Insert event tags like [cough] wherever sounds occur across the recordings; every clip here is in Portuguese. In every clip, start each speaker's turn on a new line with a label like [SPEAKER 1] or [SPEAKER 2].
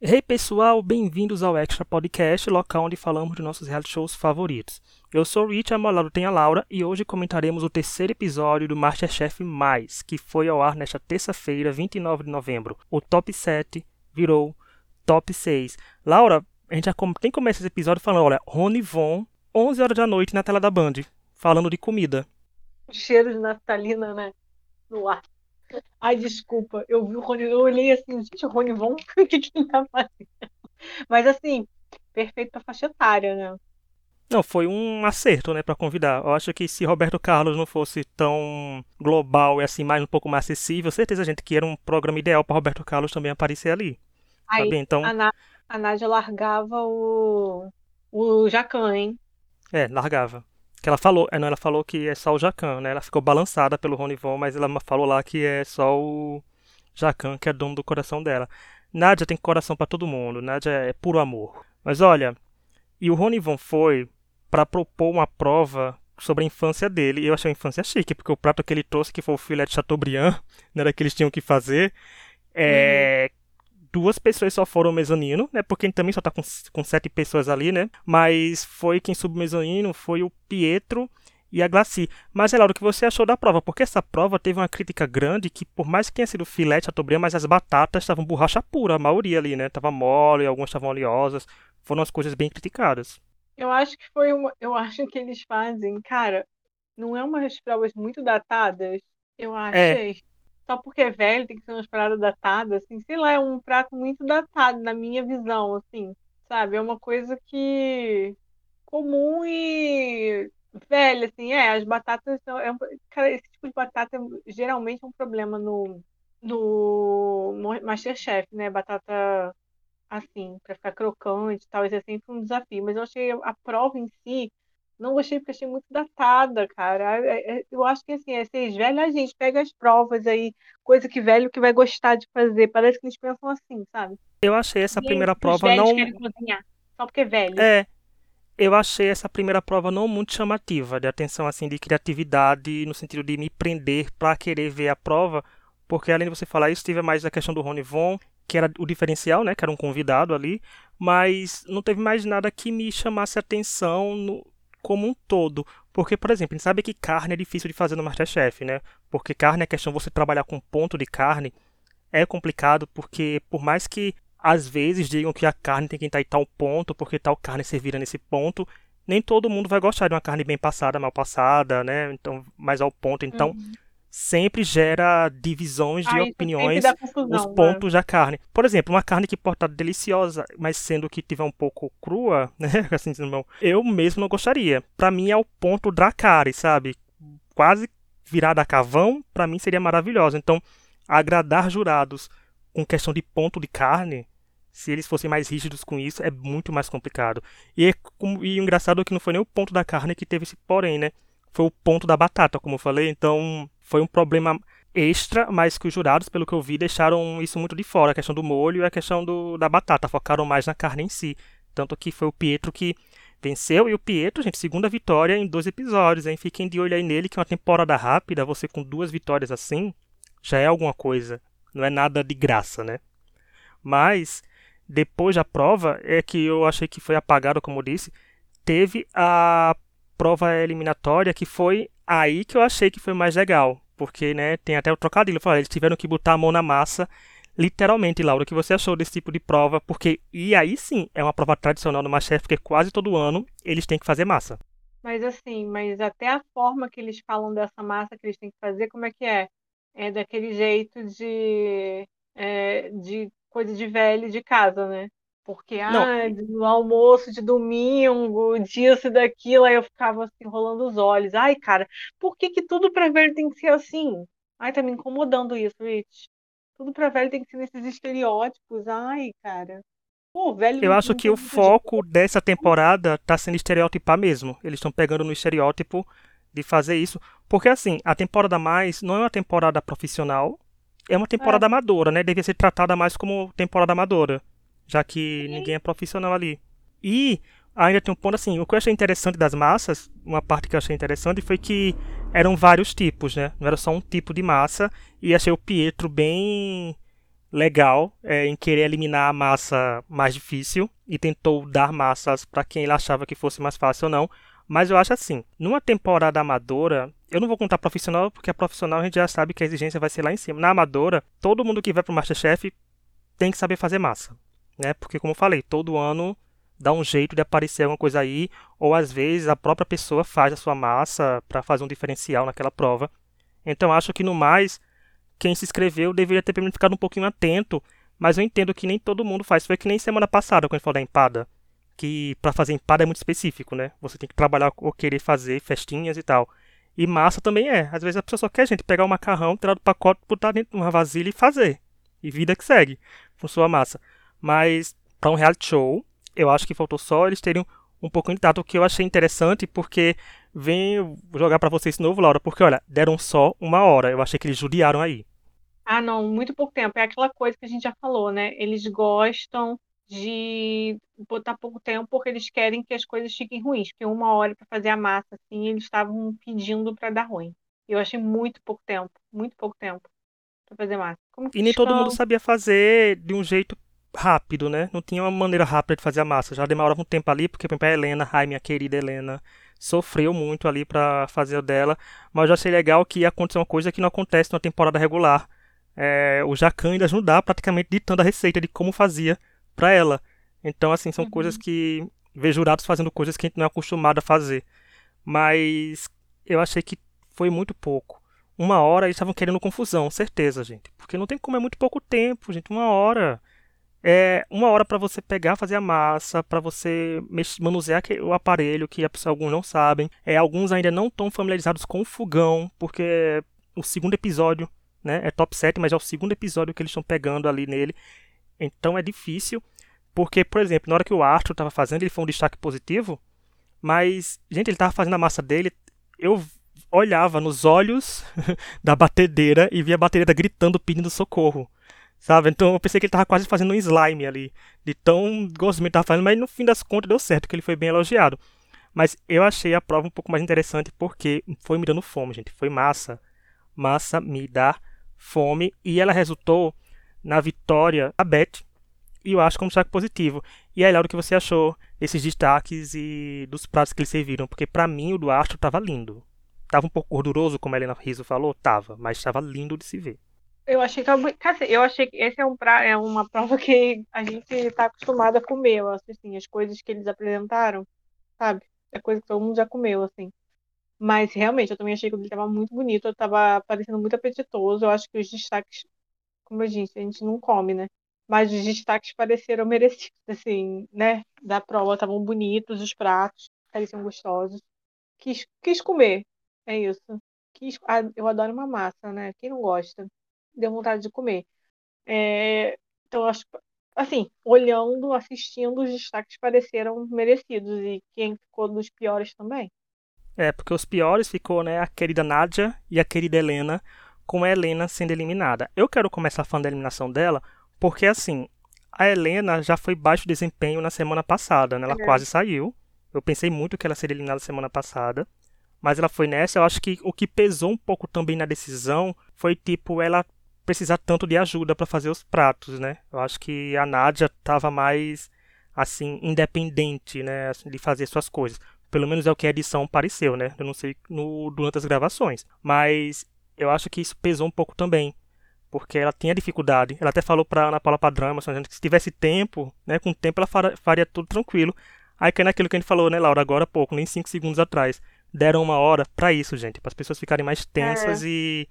[SPEAKER 1] Hey pessoal, bem-vindos ao Extra Podcast, local onde falamos de nossos reality shows favoritos. Eu sou o Rich, a meu tem a Laura, e hoje comentaremos o terceiro episódio do Masterchef Mais, que foi ao ar nesta terça-feira, 29 de novembro. O top 7 virou top 6. Laura, a gente já tem que começar esse episódio falando, olha, Rony Von, 11 horas da noite na tela da Band, falando de comida.
[SPEAKER 2] Cheiro de naftalina, né? No ar. Ai, desculpa, eu vi o Rony, eu olhei assim, gente, o Rony Von, o que, que ele tá fazendo? Mas assim, perfeito pra faixa etária, né?
[SPEAKER 1] Não, foi um acerto, né, para convidar. Eu acho que se Roberto Carlos não fosse tão global e assim, mais um pouco mais acessível, certeza, gente, que era um programa ideal para Roberto Carlos também aparecer ali.
[SPEAKER 2] Aí, sabe? Então... a, a Nádia largava o, o Jacan, hein?
[SPEAKER 1] É, largava. Que ela falou, é, não, ela falou que é só o Jacan, né? Ela ficou balançada pelo Ronivon, mas ela falou lá que é só o Jacan que é dono do coração dela. Nádia tem coração para todo mundo, Nádia é puro amor. Mas olha, e o Ronivon foi para propor uma prova sobre a infância dele. Eu achei a infância chique, porque o prato que ele trouxe, que foi o filé de Chateaubriand, [laughs] não era que eles tinham que fazer, é, uhum duas pessoas só foram mezanino, né? Porque também só tá com, com sete pessoas ali, né? Mas foi quem subiu mezanino foi o Pietro e a Glaci. Mas, Elaro, o que você achou da prova? Porque essa prova teve uma crítica grande que, por mais que tenha sido filete, a mas as batatas estavam borracha pura, a maioria ali, né? Tava mole, algumas estavam oleosas. Foram as coisas bem criticadas.
[SPEAKER 2] Eu acho que foi uma. Eu acho que eles fazem, cara, não é umas provas muito datadas. Eu é. achei. É só porque é velho tem que ser umas paradas datadas, assim, sei lá, é um prato muito datado na minha visão, assim, sabe? É uma coisa que comum e velha, assim, é, as batatas são, é um, cara, esse tipo de batata geralmente é um problema no no Masterchef, né? Batata assim, para ficar crocante e tal, isso é sempre um desafio, mas eu achei a prova em si não gostei porque achei muito datada, cara. É, é, eu acho que assim, é ser velho, a gente pega as provas aí, coisa que velho que vai gostar de fazer. Parece que eles pensam assim, sabe?
[SPEAKER 1] Eu achei essa e primeira prova não.
[SPEAKER 2] Cozinhar, só porque é velho.
[SPEAKER 1] É. Eu achei essa primeira prova não muito chamativa, de atenção assim, de criatividade, no sentido de me prender para querer ver a prova, porque além de você falar isso, teve mais a questão do Rony Von, que era o diferencial, né, que era um convidado ali, mas não teve mais nada que me chamasse atenção no, como um todo. Porque, por exemplo, a gente sabe que carne é difícil de fazer no Masterchef, né? Porque carne é questão você trabalhar com ponto de carne é complicado porque por mais que às vezes digam que a carne tem que estar em tal ponto, porque tal carne servira nesse ponto, nem todo mundo vai gostar de uma carne bem passada, mal passada, né? Então, mais ao ponto. Então, uhum sempre gera divisões de opiniões confusão, os né? pontos né? da carne. Por exemplo, uma carne que pode estar deliciosa, mas sendo que tiver um pouco crua, [laughs] né? Assim, eu mesmo não gostaria. Para mim é o ponto da carne, sabe? Quase virada a cavão, para mim seria maravilhosa. Então, agradar jurados com questão de ponto de carne, se eles fossem mais rígidos com isso, é muito mais complicado. E, é, e o engraçado é que não foi nem o ponto da carne que teve esse porém, né? Foi o ponto da batata, como eu falei. Então, foi um problema extra, mas que os jurados, pelo que eu vi, deixaram isso muito de fora, a questão do molho e a questão do, da batata, focaram mais na carne em si. Tanto que foi o Pietro que venceu, e o Pietro, gente, segunda vitória em dois episódios, hein? Fiquem de olho aí nele, que é uma temporada rápida, você com duas vitórias assim, já é alguma coisa. Não é nada de graça, né? Mas, depois da prova, é que eu achei que foi apagado, como eu disse, teve a prova eliminatória que foi aí que eu achei que foi mais legal. Porque, né, tem até o trocadilho. Falei, eles tiveram que botar a mão na massa. Literalmente, Laura, o que você achou desse tipo de prova? Porque, e aí sim, é uma prova tradicional do Masterchef, porque quase todo ano eles têm que fazer massa.
[SPEAKER 2] Mas assim, mas até a forma que eles falam dessa massa que eles têm que fazer, como é que é? É daquele jeito de, é, de coisa de velho de casa, né? Porque, ah, no almoço de domingo, disso e daquilo, aí eu ficava assim, rolando os olhos. Ai, cara, por que que tudo pra velho tem que ser assim? Ai, tá me incomodando isso, Rich. Tudo pra velho tem que ser nesses estereótipos. Ai, cara. Pô, velho.
[SPEAKER 1] Eu acho que o foco de... dessa temporada tá sendo estereotipar mesmo. Eles estão pegando no estereótipo de fazer isso. Porque, assim, a temporada mais não é uma temporada profissional, é uma temporada é. amadora, né? Devia ser tratada mais como temporada amadora já que ninguém é profissional ali. E ainda tem um ponto assim, o que eu achei interessante das massas, uma parte que eu achei interessante foi que eram vários tipos, né? Não era só um tipo de massa, e achei o Pietro bem legal é, em querer eliminar a massa mais difícil e tentou dar massas para quem ele achava que fosse mais fácil ou não. Mas eu acho assim, numa temporada amadora, eu não vou contar profissional, porque a profissional a gente já sabe que a exigência vai ser lá em cima. Na amadora, todo mundo que vai pro Masterchef tem que saber fazer massa, né? Porque como eu falei, todo ano dá um jeito de aparecer alguma coisa aí, ou às vezes a própria pessoa faz a sua massa para fazer um diferencial naquela prova. Então acho que no mais, quem se inscreveu deveria ter ficado um pouquinho atento, mas eu entendo que nem todo mundo faz. Foi que nem semana passada, quando a gente falou da empada que para fazer empada é muito específico, né? Você tem que trabalhar ou querer fazer festinhas e tal. E massa também é. Às vezes a pessoa só quer, gente, pegar o macarrão, tirar do pacote, botar dentro de uma vasilha e fazer. E vida que segue com sua massa. Mas para um reality show, eu acho que faltou só eles terem um pouco de tato, o que eu achei interessante, porque vem jogar para vocês de novo, Laura, porque olha, deram só uma hora. Eu achei que eles judiaram aí.
[SPEAKER 2] Ah, não, muito pouco tempo. É aquela coisa que a gente já falou, né? Eles gostam de botar pouco tempo porque eles querem que as coisas fiquem ruins, porque uma hora para fazer a massa, assim, eles estavam pedindo para dar ruim. Eu achei muito pouco tempo, muito pouco tempo para fazer massa.
[SPEAKER 1] e nem todo mundo sabia fazer de um jeito rápido, né? Não tinha uma maneira rápida de fazer a massa. Já demorava um tempo ali, porque, por exemplo, a Helena, ai, minha querida Helena, sofreu muito ali para fazer o dela. Mas eu já achei legal que ia acontecer uma coisa que não acontece na temporada regular. É, o Jacan ainda ajudar praticamente ditando a receita de como fazia para ela. Então, assim, são uhum. coisas que ver jurados fazendo coisas que a gente não é acostumado a fazer. Mas eu achei que foi muito pouco. Uma hora eles estavam querendo confusão, certeza, gente. Porque não tem como, é muito pouco tempo, gente. Uma hora. É uma hora para você pegar, fazer a massa, para você manusear o aparelho, que alguns não sabem. É, alguns ainda não estão familiarizados com o fogão, porque o segundo episódio, né? É top 7, mas é o segundo episódio que eles estão pegando ali nele. Então é difícil, porque, por exemplo, na hora que o Arthur estava fazendo, ele foi um destaque positivo, mas, gente, ele estava fazendo a massa dele, eu olhava nos olhos [laughs] da batedeira e via a batedeira gritando, pedindo socorro. Sabe? Então eu pensei que ele estava quase fazendo um slime ali, de tão gostoso que estava fazendo, mas no fim das contas deu certo, que ele foi bem elogiado. Mas eu achei a prova um pouco mais interessante porque foi me dando fome, gente. Foi massa. Massa me dá fome. E ela resultou na vitória da Beth, e eu acho como destaque positivo. E aí, Laura, o que você achou desses destaques e dos pratos que eles serviram? Porque para mim o do Astro tava lindo. Tava um pouco gorduroso, como a Helena Rizzo falou, tava, mas estava lindo de se ver.
[SPEAKER 2] Eu achei que eu achei que esse é um pra, é uma prova que a gente está acostumado a comer, assim, as coisas que eles apresentaram, sabe? É coisa que todo mundo já comeu, assim. Mas realmente, eu também achei que ele estava muito bonito, estava parecendo muito apetitoso. Eu acho que os destaques como eu disse, a gente não come, né? Mas os destaques pareceram [laughs] merecidos, assim, né? Da prova estavam bonitos, os pratos pareciam gostosos. Quis, quis comer, é isso. Quis, ah, eu adoro uma massa, né? Quem não gosta? Deu vontade de comer. É, então, acho assim, olhando, assistindo, os destaques pareceram merecidos. E quem ficou dos piores também.
[SPEAKER 1] É, porque os piores ficou, né, a querida Nádia e a querida Helena com a Helena sendo eliminada. Eu quero começar falando da eliminação dela, porque assim, a Helena já foi baixo desempenho na semana passada, né? Ela é. quase saiu. Eu pensei muito que ela seria eliminada semana passada, mas ela foi nessa. Eu acho que o que pesou um pouco também na decisão foi tipo ela precisar tanto de ajuda para fazer os pratos, né? Eu acho que a Nádia estava mais assim independente, né, assim, de fazer suas coisas. Pelo menos é o que a edição pareceu, né? Eu não sei no, durante as gravações, mas eu acho que isso pesou um pouco também. Porque ela tinha dificuldade. Ela até falou pra Ana Paula Padrão, que se tivesse tempo, né, com tempo ela faria tudo tranquilo. Aí que é naquilo que a gente falou, né, Laura, agora há pouco, nem 5 segundos atrás. Deram uma hora para isso, gente, para as pessoas ficarem mais tensas é. e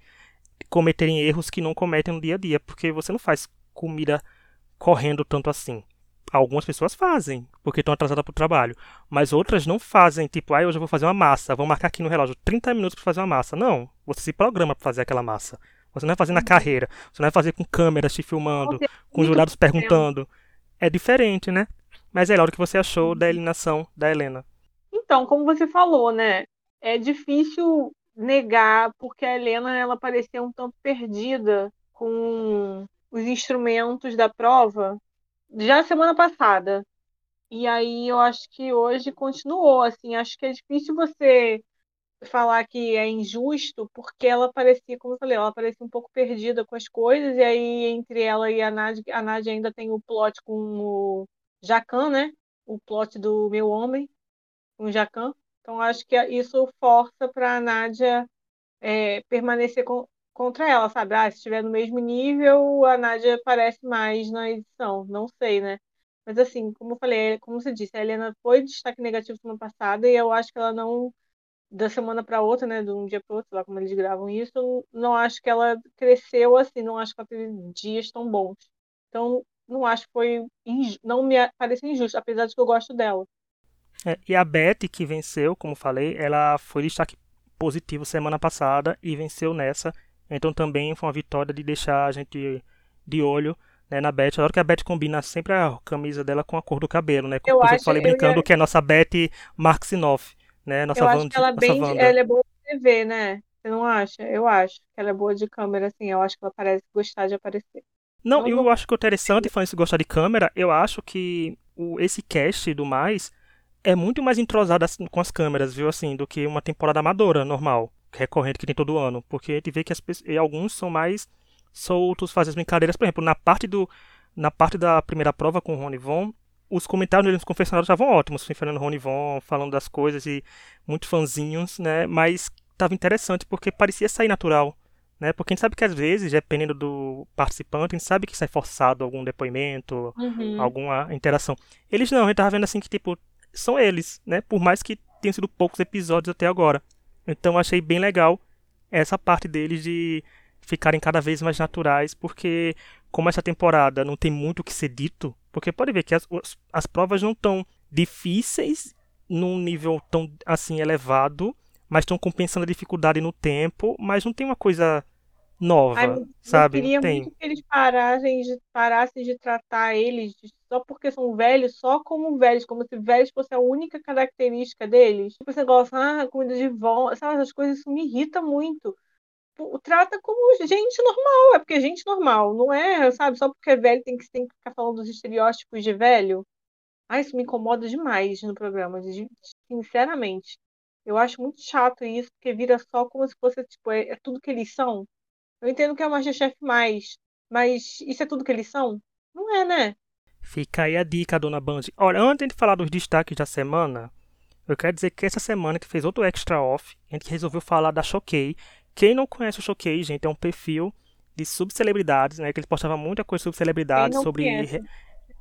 [SPEAKER 1] cometerem erros que não cometem no dia a dia, porque você não faz comida correndo tanto assim. Algumas pessoas fazem, porque estão atrasadas para o trabalho. Mas outras não fazem, tipo, ah, hoje eu vou fazer uma massa, vou marcar aqui no relógio 30 minutos para fazer uma massa. Não, você se programa para fazer aquela massa. Você não vai fazer na uhum. carreira, você não vai fazer com câmeras te filmando, com jurados perguntando. É diferente, né? Mas é lá o que você achou da eliminação da Helena.
[SPEAKER 2] Então, como você falou, né? É difícil negar, porque a Helena ela parecia um tanto perdida com os instrumentos da prova já semana passada. E aí eu acho que hoje continuou, assim, acho que é difícil você falar que é injusto porque ela parecia, como eu falei, ela parecia um pouco perdida com as coisas, e aí entre ela e a Nádia, a Nádia ainda tem o plot com o Jacan, né? O plot do meu homem com o Jacan. Então acho que isso força para a Nádia é, permanecer com, contra ela, sabe? Ah, se estiver no mesmo nível, a Nádia aparece mais na edição. Não sei, né? Mas assim, como eu falei, como você disse, a Helena foi destaque negativo semana passada e eu acho que ela não da semana para outra, né, de um dia para outro, lá como eles gravam isso, não acho que ela cresceu assim, não acho que ela teve dias tão bons. Então, não acho que foi não me parece injusto, apesar de que eu gosto dela.
[SPEAKER 1] É, e a Beth que venceu, como falei, ela foi destaque positivo semana passada e venceu nessa. Então também foi uma vitória de deixar a gente de olho né, na Beth. Adoro que a Beth combina sempre a camisa dela com a cor do cabelo, né?
[SPEAKER 2] Eu,
[SPEAKER 1] eu
[SPEAKER 2] acho,
[SPEAKER 1] falei brincando
[SPEAKER 2] ia...
[SPEAKER 1] que é a nossa Beth Marksinoff né? Nossa
[SPEAKER 2] eu acho que ela, bem, ela é boa de TV, né? Você não acha? Eu acho que ela é boa de câmera, assim. Eu acho que ela parece gostar de aparecer.
[SPEAKER 1] Não, eu, eu acho que o interessante, falando isso gostar de câmera, eu acho que o, esse cast do mais é muito mais entrosado assim, com as câmeras, viu? Assim, do que uma temporada amadora normal, recorrente que tem todo ano. Porque a gente vê que as, alguns são mais soltos, fazem as brincadeiras. Por exemplo, na parte do. Na parte da primeira prova com o Rony Von, os comentários nos confessionários estavam ótimos, Fernando Rony Von falando das coisas e muito fãzinhos, né? Mas estava interessante porque parecia sair natural, né? Porque a gente sabe que às vezes, dependendo do participante, a gente sabe que sai forçado algum depoimento, uhum. alguma interação. Eles não, a gente tava vendo assim que tipo são eles, né? Por mais que tenham sido poucos episódios até agora. Então achei bem legal essa parte deles de ficarem cada vez mais naturais, porque como essa temporada não tem muito o que ser dito, porque pode ver que as, as provas não estão difíceis num nível tão assim elevado, mas estão compensando a dificuldade no tempo, mas não tem uma coisa nova, Ai, sabe?
[SPEAKER 2] Eu queria
[SPEAKER 1] tem.
[SPEAKER 2] muito que eles parassem de, parassem de tratar eles só porque são velhos, só como velhos, como se velhos fosse a única característica deles. Tipo, esse negócio, ah, comida de vó, sabe, essas coisas, isso me irrita muito trata como gente normal, é porque é gente normal, não é, sabe, só porque é velho tem que, tem que ficar falando dos estereótipos de velho. Ah, isso me incomoda demais no programa, sinceramente. Eu acho muito chato isso, porque vira só como se fosse, tipo, é, é tudo que eles são. Eu entendo que é o Masterchef mais, mas isso é tudo que eles são? Não é, né?
[SPEAKER 1] Fica aí a dica, dona Band. Olha, antes de falar dos destaques da semana, eu quero dizer que essa semana que fez outro extra off, a gente resolveu falar da Choquei, quem não conhece o Showcase, gente, é um perfil de subcelebridades, né? Que ele postava muita coisa sobre celebridades, sobre re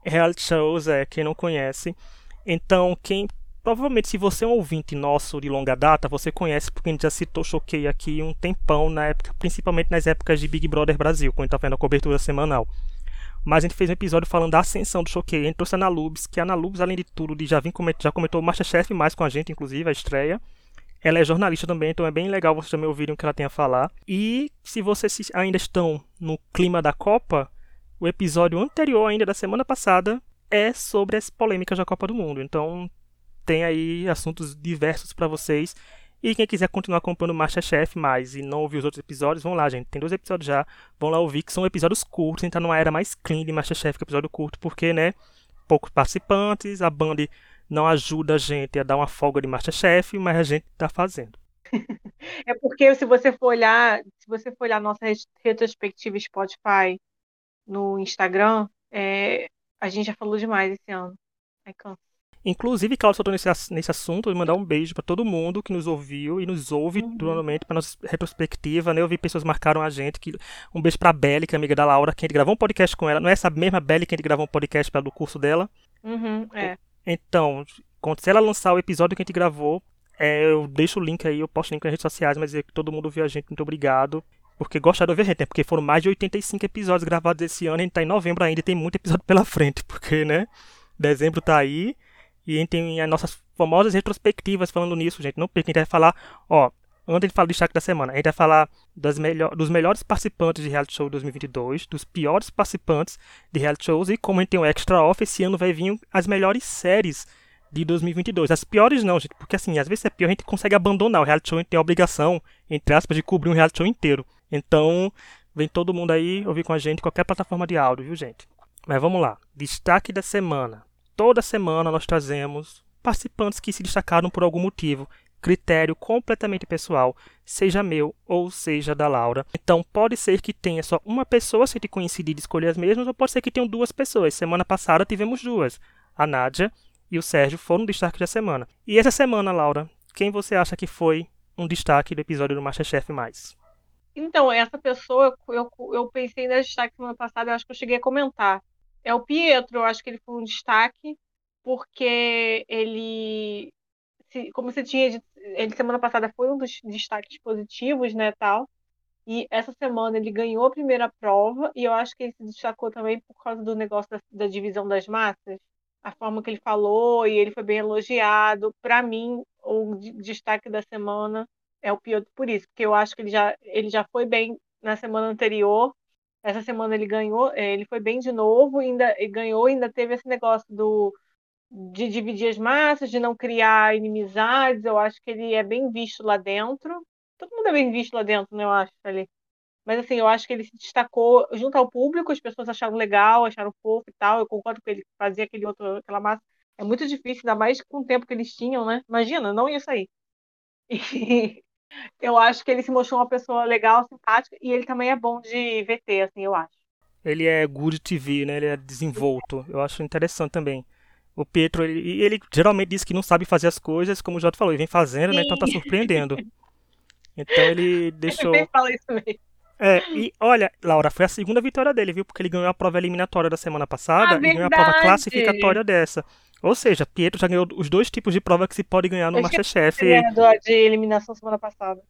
[SPEAKER 1] reality shows, é, quem não conhece. Então, quem provavelmente se você é um ouvinte nosso de longa data, você conhece porque a gente já citou Choquei aqui um tempão na época, principalmente nas épocas de Big Brother Brasil, quando a gente tá vendo a cobertura semanal. Mas a gente fez um episódio falando da ascensão do Choquei. A gente trouxe a Ana Lubes, que a Ana Lubes, além de tudo, de já, vim já comentou o Masterchef mais com a gente, inclusive, a estreia. Ela é jornalista também, então é bem legal vocês também ouvirem o que ela tem a falar. E se vocês ainda estão no clima da Copa, o episódio anterior ainda da semana passada é sobre as polêmicas da Copa do Mundo. Então tem aí assuntos diversos para vocês. E quem quiser continuar acompanhando o Masterchef mais e não ouvir os outros episódios, vão lá, gente. Tem dois episódios já. Vão lá ouvir, que são episódios curtos. A gente tá numa era mais clean de Masterchef que episódio curto, porque, né? Poucos participantes, a Band não ajuda a gente a dar uma folga de Masterchef, mas a gente está fazendo. [laughs]
[SPEAKER 2] É porque se você for olhar, se você for olhar nossa retrospectiva Spotify no Instagram, é, a gente já falou demais esse ano. Aí cansa.
[SPEAKER 1] Inclusive, Claudio soltou nesse, nesse assunto, mandar um beijo para todo mundo que nos ouviu e nos ouve uhum. normalmente para nossa retrospectiva, né? Eu vi pessoas marcaram a gente. Que, um beijo pra Belly, que é amiga da Laura, que a gente gravou um podcast com ela. Não é essa mesma Belly que a gente gravou um podcast pelo curso dela?
[SPEAKER 2] Uhum, é.
[SPEAKER 1] Então, se ela lançar o episódio que a gente gravou, é, eu deixo o link aí, eu posto o link nas redes sociais, mas é que todo mundo viu a gente, muito obrigado. Porque gostaram de ouvir a gente, né? Porque foram mais de 85 episódios gravados esse ano, a gente tá em novembro ainda e tem muito episódio pela frente, [laughs] porque, né? Dezembro tá aí e tem as nossas famosas retrospectivas falando nisso, gente. Não perca, a gente vai falar, ó, antes de falar do destaque da semana, a gente vai falar das melhor, dos melhores participantes de reality show 2022, dos piores participantes de reality shows e como a gente tem um extra off, esse ano vai vir as melhores séries de 2022. As piores não, gente, porque assim, às vezes é pior, a gente consegue abandonar o reality show, a gente tem a obrigação, entre aspas, de cobrir um reality show inteiro. Então, vem todo mundo aí ouvir com a gente, qualquer plataforma de áudio, viu, gente? Mas vamos lá. Destaque da semana. Toda semana nós trazemos participantes que se destacaram por algum motivo critério completamente pessoal, seja meu ou seja da Laura. Então pode ser que tenha só uma pessoa se te coincidir de escolher as mesmas, ou pode ser que tenham duas pessoas. Semana passada tivemos duas. A Nádia e o Sérgio foram destaque da semana. E essa semana, Laura, quem você acha que foi um destaque do episódio do Masterchef mais?
[SPEAKER 2] Então, essa pessoa, eu, eu pensei na destaque semana passada, eu acho que eu cheguei a comentar. É o Pietro, eu acho que ele foi um destaque, porque ele, como você tinha ele semana passada foi um dos destaques positivos, né, tal. E essa semana ele ganhou a primeira prova, e eu acho que ele se destacou também por causa do negócio da, da divisão das massas. A forma que ele falou, e ele foi bem elogiado. Para mim, o destaque da semana é o Piotr por isso, porque eu acho que ele já, ele já foi bem na semana anterior. Essa semana ele ganhou, é, ele foi bem de novo, ainda ganhou, ainda teve esse negócio do de dividir as massas, de não criar inimizades. Eu acho que ele é bem visto lá dentro. Todo mundo é bem visto lá dentro, né? Eu acho ali. Mas assim, eu acho que ele se destacou junto ao público, as pessoas acharam legal, acharam fofo e tal. Eu concordo com ele fazia aquele outro, aquela massa. É muito difícil, ainda mais com o tempo que eles tinham, né? Imagina, não ia sair. [laughs] E eu acho que ele se mostrou uma pessoa legal, simpática, e ele também é bom de VT, assim, eu acho.
[SPEAKER 1] Ele é good TV, né? Ele é desenvolto. Eu acho interessante também. O Pietro, ele, ele geralmente diz que não sabe fazer as coisas, como o Jota falou, ele vem fazendo, Sim. né? Então tá surpreendendo. Então ele [laughs] deixou.
[SPEAKER 2] Ele fala isso mesmo.
[SPEAKER 1] É, e olha, Laura, foi a segunda vitória dele, viu? Porque ele ganhou a prova eliminatória da semana passada ah, e ganhou a prova classificatória dessa. Ou seja, Pietro já ganhou os dois tipos de prova que se pode ganhar no Masterchef.
[SPEAKER 2] de eliminação semana passada.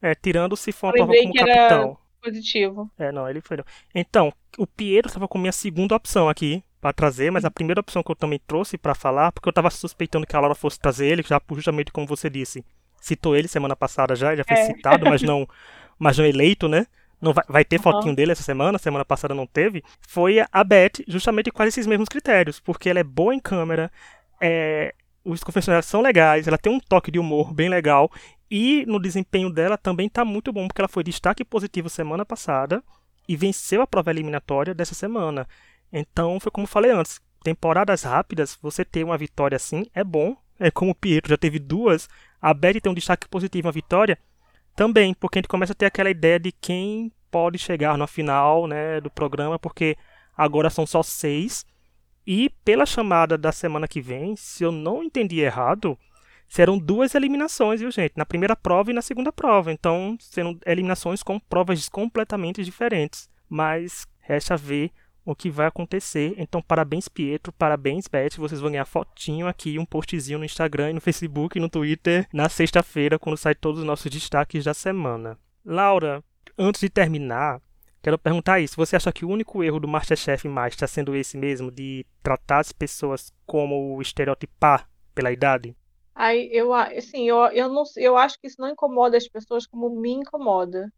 [SPEAKER 1] É, tirando se for uma prova como capitão.
[SPEAKER 2] Positivo.
[SPEAKER 1] É, não, ele foi. Então, o Pietro estava com minha segunda opção aqui para trazer, mas a primeira opção que eu também trouxe para falar, porque eu estava suspeitando que a Laura fosse trazer ele, já justamente como você disse, citou ele semana passada já, ele já foi é. citado, mas não, [laughs] mas não eleito, né? Não vai, vai ter uhum. fotinho dele essa semana, semana passada não teve, foi a Beth, justamente com esses mesmos critérios, porque ela é boa em câmera, é, os confessionários são legais, ela tem um toque de humor bem legal, e no desempenho dela também tá muito bom, porque ela foi destaque positivo semana passada e venceu a prova eliminatória dessa semana. Então, foi como eu falei antes, temporadas rápidas, você ter uma vitória assim é bom. É como o Pietro já teve duas, a Beth tem um destaque positivo na vitória, também, porque a gente começa a ter aquela ideia de quem pode chegar na final né, do programa, porque agora são só seis. E pela chamada da semana que vem, se eu não entendi errado, serão duas eliminações, viu, gente? Na primeira prova e na segunda prova. Então, serão eliminações com provas completamente diferentes. Mas resta ver o que vai acontecer. Então, parabéns, Pietro, parabéns, Beth. Vocês vão ganhar fotinho aqui, um postzinho no Instagram, no Facebook e no Twitter na sexta-feira, quando sai todos os nossos destaques da semana. Laura, antes de terminar, quero perguntar isso. Você acha que o único erro do Masterchef mais está sendo esse mesmo, de tratar as pessoas como estereotipar pela idade?
[SPEAKER 2] Ai, eu, assim, eu, eu, não, eu acho que isso não incomoda as pessoas como me incomoda.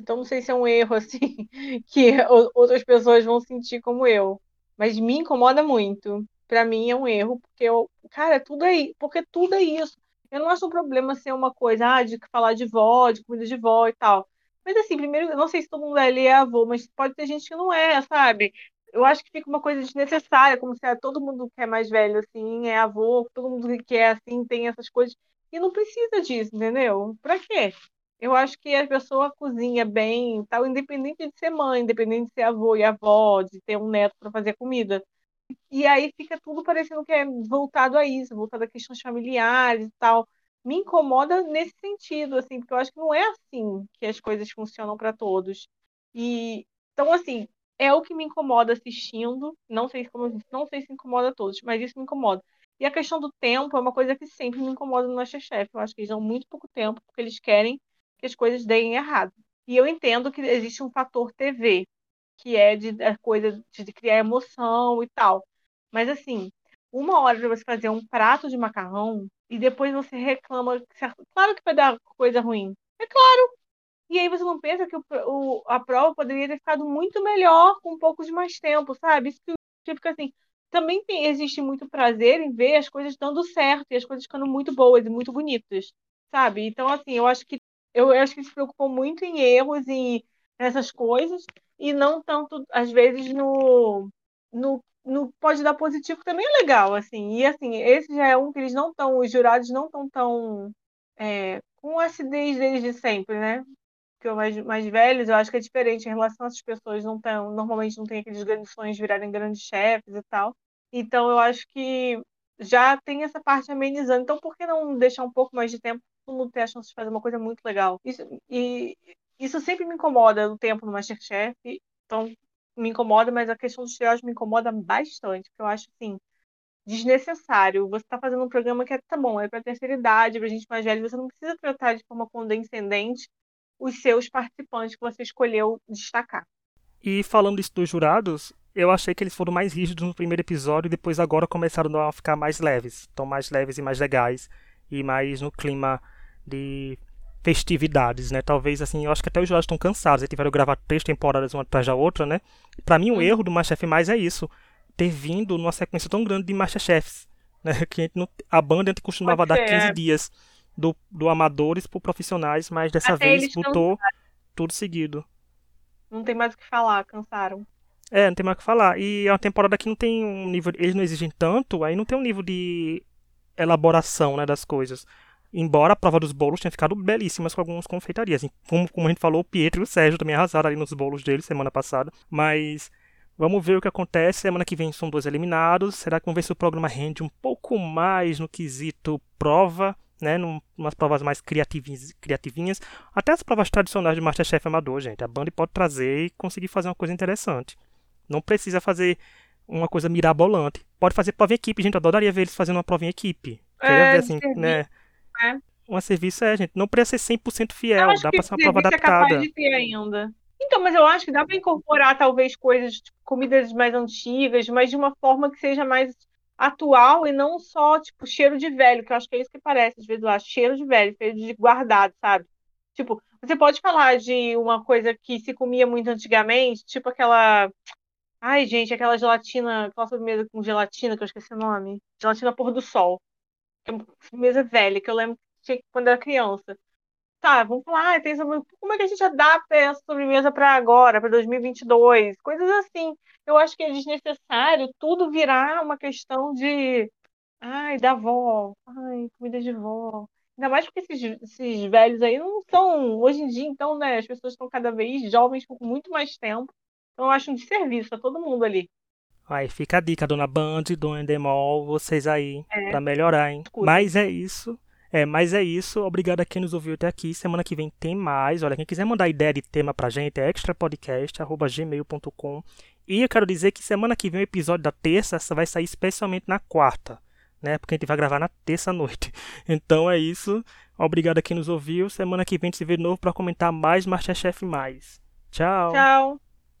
[SPEAKER 2] Então não sei se é um erro [laughs] assim que outras pessoas vão sentir como eu, mas me incomoda muito. Para mim é um erro porque eu, cara, tudo é, porque tudo é isso. Eu não acho um problema ser uma coisa, ah, de falar de vó, de comida de vó e tal. Mas assim, primeiro, eu não sei se todo mundo ali é avô, mas pode ter gente que não é, sabe? Eu acho que fica uma coisa desnecessária, como se ah, todo mundo que é mais velho assim é avô, todo mundo que é assim tem essas coisas. E não precisa disso, entendeu? Pra quê? Eu acho que a pessoa cozinha bem, tal, independente de ser mãe, independente de ser avô e avó, de ter um neto para fazer comida. E aí fica tudo parecendo que é voltado a isso, voltado a questões familiares e tal. Me incomoda nesse sentido, assim, porque eu acho que não é assim que as coisas funcionam para todos. E então, assim, é o que me incomoda assistindo. Não sei como não sei se incomoda a todos, mas isso me incomoda. E a questão do tempo é uma coisa que sempre me incomoda no Masterchef. Eu acho que eles dão muito pouco tempo, porque eles querem que as coisas deem errado. E eu entendo que existe um fator TV, que é de a coisa de criar emoção e tal. Mas assim, uma hora para você fazer um prato de macarrão e depois você reclama, claro que vai dar coisa ruim. É claro. E aí você não pensa que o, o, a prova poderia ter ficado muito melhor com um pouco de mais tempo, sabe? Isso que fica assim. Também tem, existe muito prazer em ver as coisas dando certo e as coisas ficando muito boas e muito bonitas, sabe? Então, assim, eu acho que eu, acho que se preocupam muito em erros e nessas coisas e não tanto às vezes no no, no pode dar positivo também é legal assim e assim esse já é um que eles não estão os jurados não estão tão é, com acidez deles de sempre, né? Porque os mais, mais velhos, eu acho que é diferente em relação essas pessoas não tão, normalmente não tem aqueles grandes sonhos de virarem grandes chefes e tal. Então eu acho que já tem essa parte amenizando. Então por que não deixar um pouco mais de tempo mundo ter a chance de fazer uma coisa muito legal? Isso, e isso sempre me incomoda o tempo no Masterchef. Então me incomoda, mas a questão dos estereótipos me incomoda bastante, porque eu acho assim desnecessário. Você está fazendo um programa que é tá bom, é para terceira idade, para gente mais velha, você não precisa tratar de forma condescendente os seus participantes que você escolheu destacar.
[SPEAKER 1] E falando isso dos jurados, eu achei que eles foram mais rígidos no primeiro episódio e depois agora começaram a ficar mais leves. Estão mais leves e mais legais e mais no clima de festividades, né? Talvez assim, eu acho que até os jurados estão cansados, eles tiveram que gravar três temporadas uma atrás da outra, né? Para mim o erro do Masterchef mais é isso, ter vindo numa sequência tão grande de Masterchefs, né? [laughs] Que a, não, a banda a gente costumava dar 15 é. dias do, do amadores para profissionais, mas dessa até vez botou tudo seguido.
[SPEAKER 2] Não tem mais o que falar, cansaram.
[SPEAKER 1] É, não tem mais o que falar. E é uma temporada que não tem um nível. Eles não exigem tanto, aí não tem um nível de elaboração né, das coisas. Embora a prova dos bolos tenha ficado belíssimas com algumas confeitarias. Como, como a gente falou, o Pietro e o Sérgio também arrasaram ali nos bolos deles semana passada. Mas vamos ver o que acontece. Semana que vem são dois eliminados. Será que vamos ver se o programa rende um pouco mais no quesito prova? Né, num, umas provas mais criativinhas, criativinhas. Até as provas tradicionais de Masterchef Amador, gente. A Band pode trazer e conseguir fazer uma coisa interessante. Não precisa fazer uma coisa mirabolante. Pode fazer prova em equipe, gente. Eu adoraria ver eles fazendo uma prova em equipe.
[SPEAKER 2] É, ver, assim, né?
[SPEAKER 1] É. Um serviço é, gente. Não precisa ser 100% fiel. Dá pra ser uma prova adaptada. É capaz de
[SPEAKER 2] ter ainda. Então, mas eu acho que dá para incorporar talvez coisas, tipo, comidas mais antigas, mas de uma forma que seja mais atual e não só, tipo, cheiro de velho, que eu acho que é isso que parece, às vezes eu acho, cheiro de velho, cheiro de guardado, sabe? Tipo, você pode falar de uma coisa que se comia muito antigamente, tipo aquela Ai, gente, aquela gelatina, aquela sobremesa com gelatina, que eu esqueci o nome. Gelatina pôr do sol. Sobremesa velha, que eu lembro que quando era criança. Tá, vamos falar, tem como é que a gente adapta essa sobremesa para agora, para 2022? Coisas assim. Eu acho que é desnecessário tudo virar uma questão de. Ai, da avó. Ai, comida de vó. Ainda mais porque esses, esses velhos aí não são. Hoje em dia, então, né? As pessoas estão cada vez jovens com muito mais tempo. Então eu acho um desserviço a todo mundo ali.
[SPEAKER 1] Aí fica a dica, dona Band, dona Endemol, vocês aí, é. para melhorar, hein? Escuta. Mas é isso. É, mas é isso. Obrigado a quem nos ouviu até aqui. Semana que vem tem mais. Olha, quem quiser mandar ideia de tema pra gente é extrapodcast.gmail.com. E eu quero dizer que semana que vem o episódio da terça vai sair especialmente na quarta, né? Porque a gente vai gravar na terça noite. [laughs] Então é isso. Obrigado a quem nos ouviu. Semana que vem a gente se vê de novo para comentar mais Masterchef mais. Tchau.
[SPEAKER 2] Tchau.